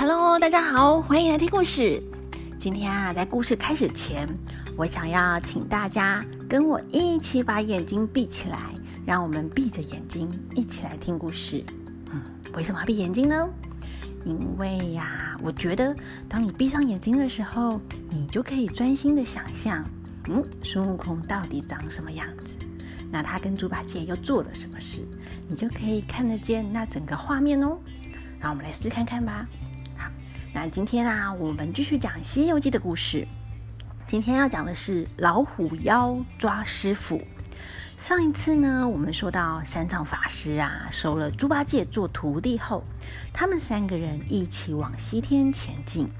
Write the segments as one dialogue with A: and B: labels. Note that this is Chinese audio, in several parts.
A: Hello，大家好，欢迎来听故事。今天啊，在故事开始前，我想要请大家跟我一起把眼睛闭起来，让我们闭着眼睛一起来听故事。嗯，为什么要闭眼睛呢？因为呀，我觉得当你闭上眼睛的时候，你就可以专心的想象，嗯，孙悟空到底长什么样子？那他跟猪八戒又做了什么事？你就可以看得见那整个画面哦。让我们来试看看吧。那今天啊，我们继续讲《西游记》的故事。今天要讲的是老虎妖抓师傅。上一次呢，我们说到三藏法师啊，收了猪八戒做徒弟后，他们三个人一起往西天前进。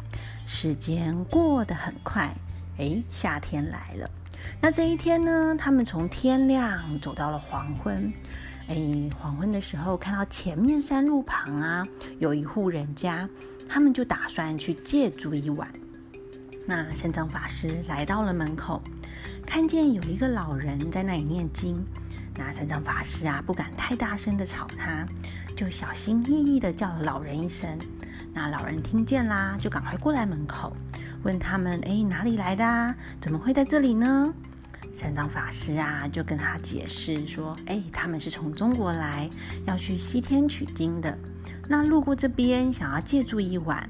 A: 时间过得很快，哎，夏天来了。那这一天呢，他们从天亮走到了黄昏。哎，黄昏的时候，看到前面山路旁啊，有一户人家，他们就打算去借住一晚。那三藏法师来到了门口。看见有一个老人在那里念经，那三藏法师啊不敢太大声的吵他，就小心翼翼的叫了老人一声。那老人听见啦，就赶快过来门口，问他们：哎，哪里来的？啊？怎么会在这里呢？三藏法师啊就跟他解释说：哎，他们是从中国来，要去西天取经的，那路过这边，想要借住一晚。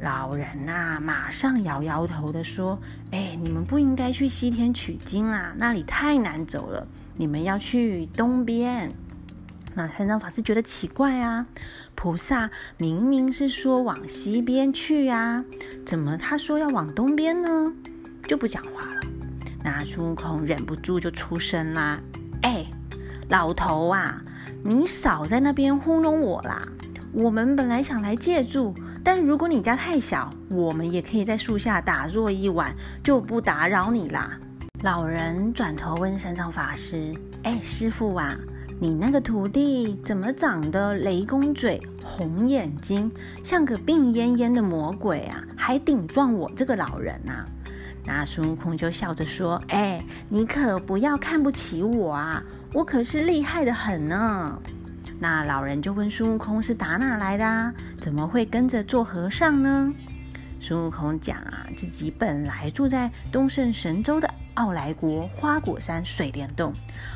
A: 老人呐，马上摇摇头的说：“哎，你们不应该去西天取经啦，那里太难走了。你们要去东边。”那三藏法师觉得奇怪啊，菩萨明明是说往西边去呀，怎么他说要往东边呢？就不讲话了。那孙悟空忍不住就出声啦：“哎，老头啊，你少在那边糊弄我啦！我们本来想来借住。”但如果你家太小，我们也可以在树下打坐一晚，就不打扰你啦。老人转头问三藏法师：“哎，师傅啊，你那个徒弟怎么长得雷公嘴、红眼睛，像个病恹恹的魔鬼啊？还顶撞我这个老人啊？”那孙悟空就笑着说：“哎，你可不要看不起我啊，我可是厉害的很呢。”那老人就问孙悟空：“是打哪来的啊？怎么会跟着做和尚呢？”孙悟空讲啊，自己本来住在东胜神州的傲来国花果山水帘洞，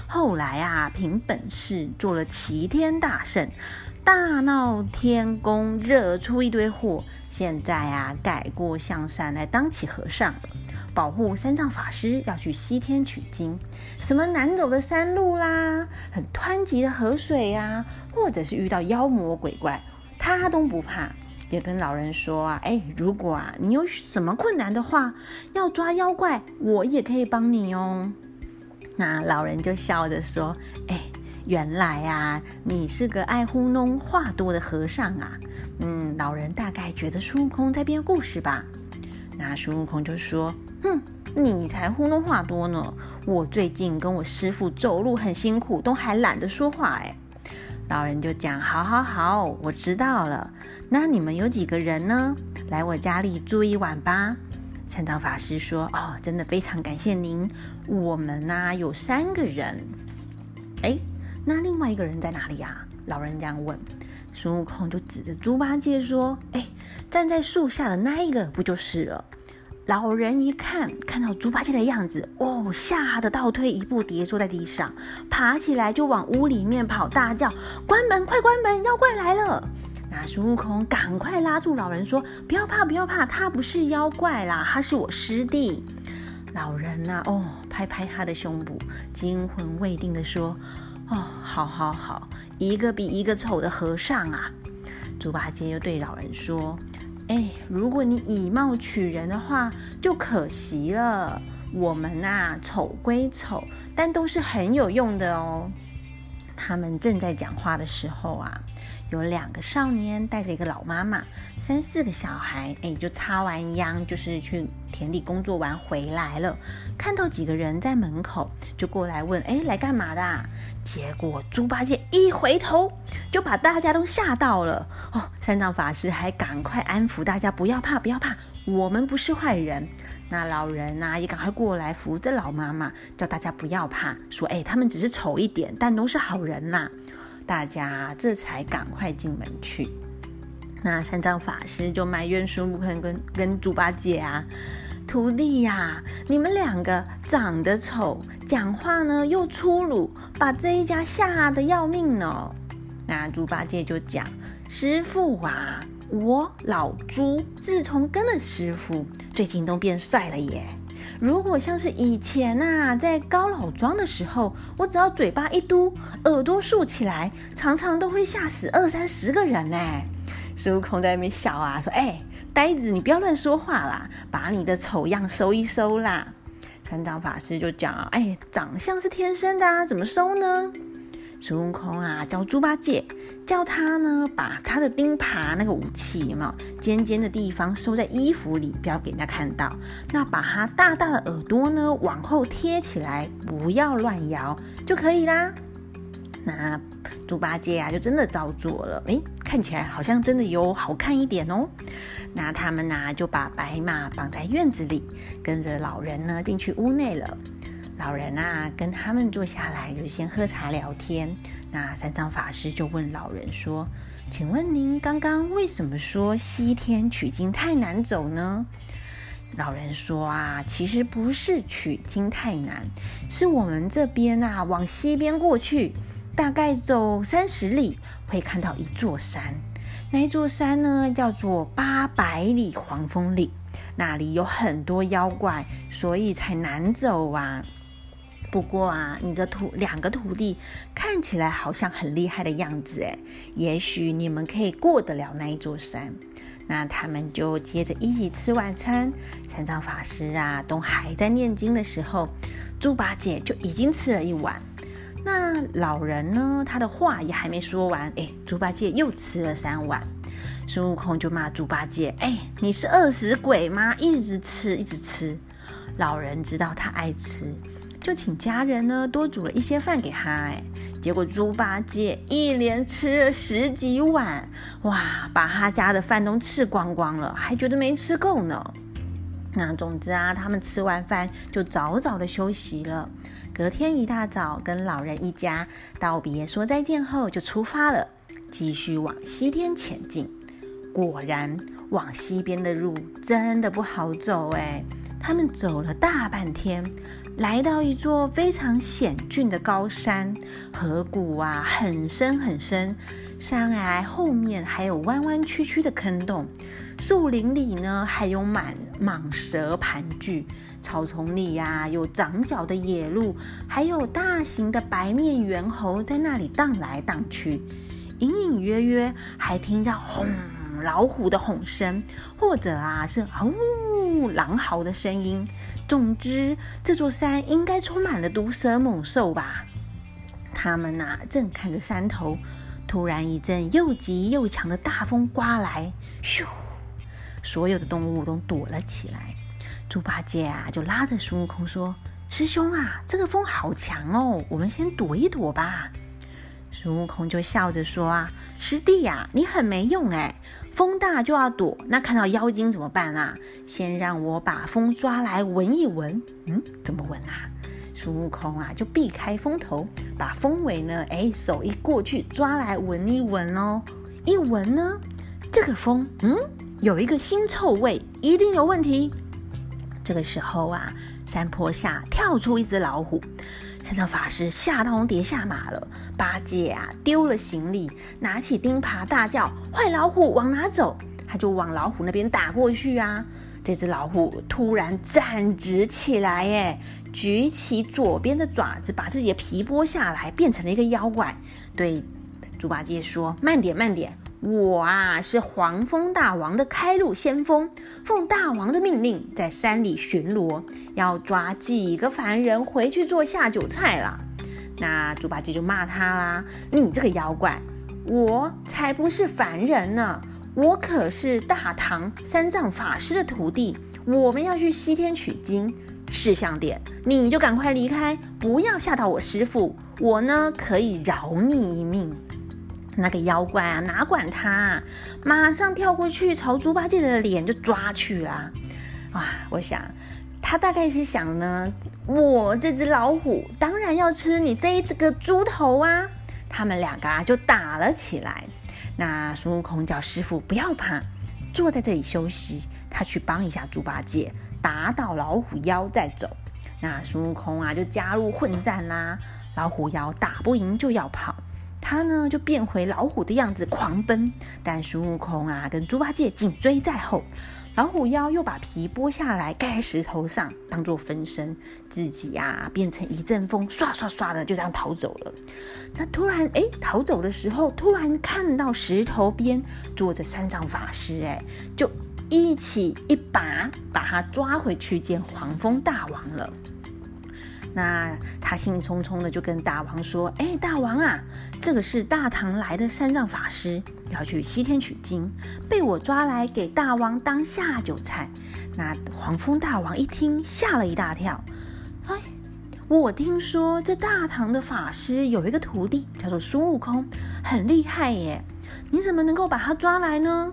A: 后来啊，凭本事做了齐天大圣，大闹天宫，惹出一堆祸，现在啊，改过向善，来当起和尚。保护三藏法师要去西天取经，什么难走的山路啦，很湍急的河水呀，或者是遇到妖魔鬼怪，他都不怕。也跟老人说啊，哎，如果啊你有什么困难的话，要抓妖怪，我也可以帮你哦。那老人就笑着说，哎，原来啊你是个爱糊弄话多的和尚啊。嗯，老人大概觉得孙悟空在编故事吧。那孙悟空就说。哼，你才糊弄话多呢！我最近跟我师傅走路很辛苦，都还懒得说话哎。老人就讲：好好好，我知道了。那你们有几个人呢？来我家里住一晚吧。三藏法师说：哦，真的非常感谢您。我们呢有三个人。哎，那另外一个人在哪里呀？老人这样问。孙悟空就指着猪八戒说：哎，站在树下的那一个不就是了？老人一看，看到猪八戒的样子，哦，吓得倒退一步，跌坐在地上，爬起来就往屋里面跑，大叫：“关门，快关门，妖怪来了！”那孙悟空赶快拉住老人说：“不要怕，不要怕，他不是妖怪啦，他是我师弟。”老人呐，哦，拍拍他的胸部，惊魂未定的说：“哦，好好好，一个比一个丑的和尚啊！”猪八戒又对老人说。哎，如果你以貌取人的话，就可惜了。我们呐，丑归丑，但都是很有用的哦。他们正在讲话的时候啊。有两个少年带着一个老妈妈，三四个小孩，哎，就插完秧，就是去田里工作完回来了，看到几个人在门口，就过来问，哎，来干嘛的？结果猪八戒一回头，就把大家都吓到了。哦，三藏法师还赶快安抚大家，不要怕，不要怕，我们不是坏人。那老人呐，也赶快过来扶着老妈妈，叫大家不要怕，说，哎，他们只是丑一点，但都是好人呐。大家这才赶快进门去。那三藏法师就埋怨孙悟空跟跟猪八戒啊，徒弟呀，你们两个长得丑，讲话呢又粗鲁，把这一家吓得要命呢。那猪八戒就讲，师傅啊，我老朱自从跟了师傅，最近都变帅了耶。如果像是以前呐，在高老庄的时候，我只要嘴巴一嘟，耳朵竖起来，常常都会吓死二三十个人呢。孙悟空在那边笑啊，说：“哎，呆子，你不要乱说话啦，把你的丑样收一收啦。”三藏法师就讲：“哎，长相是天生的啊，怎么收呢？”孙悟空啊，叫猪八戒，叫他呢把他的钉耙那个武器嘛，尖尖的地方收在衣服里，不要给人家看到。那把他大大的耳朵呢往后贴起来，不要乱摇就可以啦。那猪八戒啊，就真的照做了。诶，看起来好像真的有好看一点哦。那他们呢，就把白马绑在院子里，跟着老人呢进去屋内了。老人啊，跟他们坐下来，就先喝茶聊天。那三藏法师就问老人说：“请问您刚刚为什么说西天取经太难走呢？”老人说：“啊，其实不是取经太难，是我们这边啊，往西边过去，大概走三十里，会看到一座山。那一座山呢，叫做八百里黄风岭，那里有很多妖怪，所以才难走啊。”不过啊，你的徒两个徒弟看起来好像很厉害的样子诶，也许你们可以过得了那一座山。那他们就接着一起吃晚餐。三藏法师啊，都还在念经的时候，猪八戒就已经吃了一碗。那老人呢，他的话也还没说完，哎，猪八戒又吃了三碗。孙悟空就骂猪八戒：“哎，你是饿死鬼吗？一直吃，一直吃。”老人知道他爱吃。就请家人呢多煮了一些饭给他，哎，结果猪八戒一连吃了十几碗，哇，把他家的饭都吃光光了，还觉得没吃够呢。那总之啊，他们吃完饭就早早的休息了。隔天一大早，跟老人一家道别说再见后，就出发了，继续往西天前进。果然，往西边的路真的不好走，哎，他们走了大半天。来到一座非常险峻的高山，河谷啊很深很深，山崖后面还有弯弯曲曲的坑洞，树林里呢还有满蟒蛇盘踞，草丛里呀有长角的野鹿，还有大型的白面猿猴在那里荡来荡去，隐隐约约还听到轰老虎的吼声，或者啊是呜狼嚎的声音。总之，这座山应该充满了毒蛇猛兽吧？他们呐，正看着山头，突然一阵又急又强的大风刮来，咻！所有的动物都躲了起来。猪八戒啊，就拉着孙悟空说：“师兄啊，这个风好强哦，我们先躲一躲吧。”孙悟空就笑着说：“啊，师弟呀，你很没用哎。”风大就要躲，那看到妖精怎么办啊？先让我把风抓来闻一闻。嗯，怎么闻啊？孙悟空啊，就避开风头，把风尾呢，哎，手一过去抓来闻一闻哦。一闻呢，这个风，嗯，有一个腥臭味，一定有问题。这个时候啊，山坡下跳出一只老虎。三藏法师吓到跌下马了，八戒啊丢了行李，拿起钉耙大叫：“坏老虎，往哪走？”他就往老虎那边打过去啊。这只老虎突然站直起来，耶，举起左边的爪子，把自己的皮剥下来，变成了一个妖怪，对猪八戒说：“慢点，慢点。”我啊，是黄风大王的开路先锋，奉大王的命令，在山里巡逻，要抓几个凡人回去做下酒菜啦。那猪八戒就骂他啦：“你这个妖怪，我才不是凡人呢，我可是大唐三藏法师的徒弟，我们要去西天取经。事项点，你就赶快离开，不要吓到我师傅，我呢可以饶你一命。”那个妖怪啊，哪管他，马上跳过去，朝猪八戒的脸就抓去啦！啊，我想他大概是想呢，我这只老虎当然要吃你这一个猪头啊！他们两个啊就打了起来。那孙悟空叫师傅不要怕，坐在这里休息，他去帮一下猪八戒，打倒老虎妖再走。那孙悟空啊就加入混战啦，老虎妖打不赢就要跑。他呢就变回老虎的样子狂奔，但孙悟空啊跟猪八戒紧追在后。老虎妖又把皮剥下来盖在石头上，当做分身，自己呀变成一阵风，唰唰唰的就这样逃走了。那突然哎，逃走的时候突然看到石头边坐着三藏法师，哎，就一起一把把他抓回去见黄风大王了。那他兴冲冲的就跟大王说：“哎，大王啊，这个是大唐来的三藏法师，要去西天取经，被我抓来给大王当下酒菜。”那黄风大王一听，吓了一大跳。哎，我听说这大唐的法师有一个徒弟叫做孙悟空，很厉害耶，你怎么能够把他抓来呢？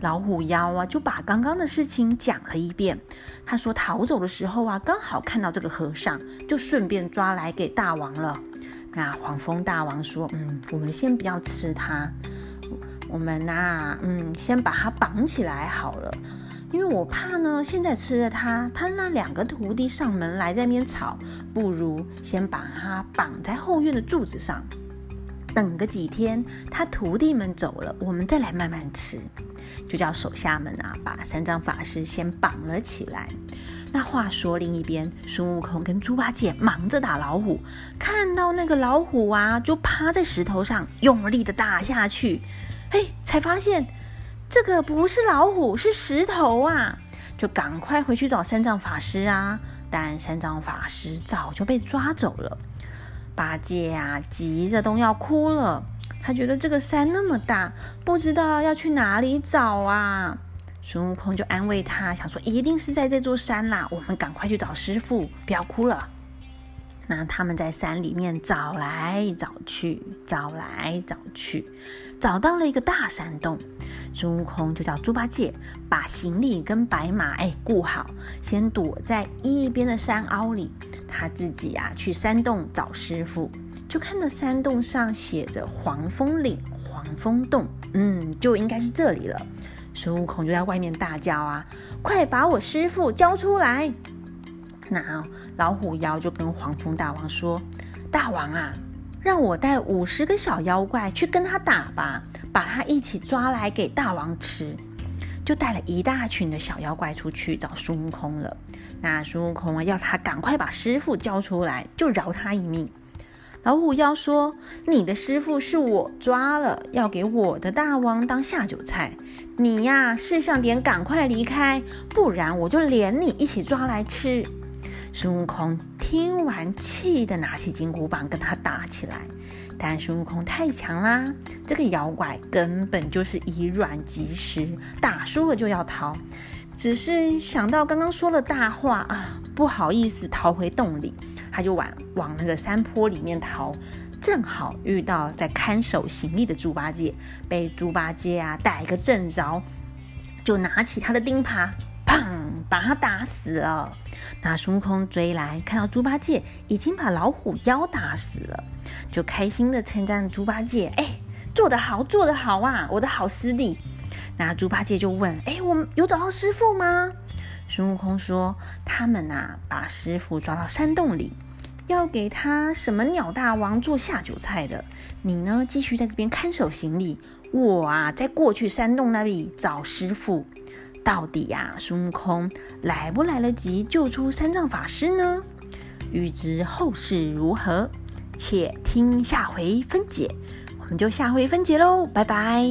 A: 老虎妖啊，就把刚刚的事情讲了一遍。他说逃走的时候啊，刚好看到这个和尚，就顺便抓来给大王了。那黄蜂大王说：“嗯，我们先不要吃它，我们呐，嗯，先把它绑起来好了。因为我怕呢，现在吃了它，他那两个徒弟上门来在那边吵，不如先把它绑在后院的柱子上，等个几天，他徒弟们走了，我们再来慢慢吃。”就叫手下们啊，把三藏法师先绑了起来。那话说另一边，孙悟空跟猪八戒忙着打老虎，看到那个老虎啊，就趴在石头上用力的打下去。嘿，才发现这个不是老虎，是石头啊！就赶快回去找三藏法师啊。但三藏法师早就被抓走了。八戒啊，急着都要哭了。他觉得这个山那么大，不知道要去哪里找啊。孙悟空就安慰他，想说一定是在这座山啦，我们赶快去找师傅，不要哭了。那他们在山里面找来找去，找来找去，找到了一个大山洞。孙悟空就叫猪八戒把行李跟白马哎顾好，先躲在一边的山凹里，他自己呀去山洞找师傅。就看到山洞上写着黄风岭、黄风洞，嗯，就应该是这里了。孙悟空就在外面大叫啊：“快把我师傅交出来！”那老虎妖就跟黄风大王说：“大王啊，让我带五十个小妖怪去跟他打吧，把他一起抓来给大王吃。”就带了一大群的小妖怪出去找孙悟空了。那孙悟空啊，要他赶快把师傅交出来，就饶他一命。老虎妖说：“你的师傅是我抓了，要给我的大王当下酒菜。你呀，识相点，赶快离开，不然我就连你一起抓来吃。”孙悟空听完，气得拿起金箍棒跟他打起来。但孙悟空太强啦，这个妖怪根本就是以软击石，打输了就要逃。只是想到刚刚说了大话啊，不好意思，逃回洞里。他就往往那个山坡里面逃，正好遇到在看守行李的猪八戒，被猪八戒啊逮个正着，就拿起他的钉耙，把他打死了。那孙悟空追来，看到猪八戒已经把老虎妖打死了，就开心的称赞猪八戒：“哎，做得好，做得好啊，我的好师弟。”那猪八戒就问：“哎，我们有找到师傅吗？”孙悟空说：“他们呐，把师傅抓到山洞里。”要给他什么鸟大王做下酒菜的？你呢？继续在这边看守行李。我啊，在过去山洞那里找师傅。到底呀，孙悟空来不来得及救出三藏法师呢？欲知后事如何，且听下回分解。我们就下回分解喽，拜拜。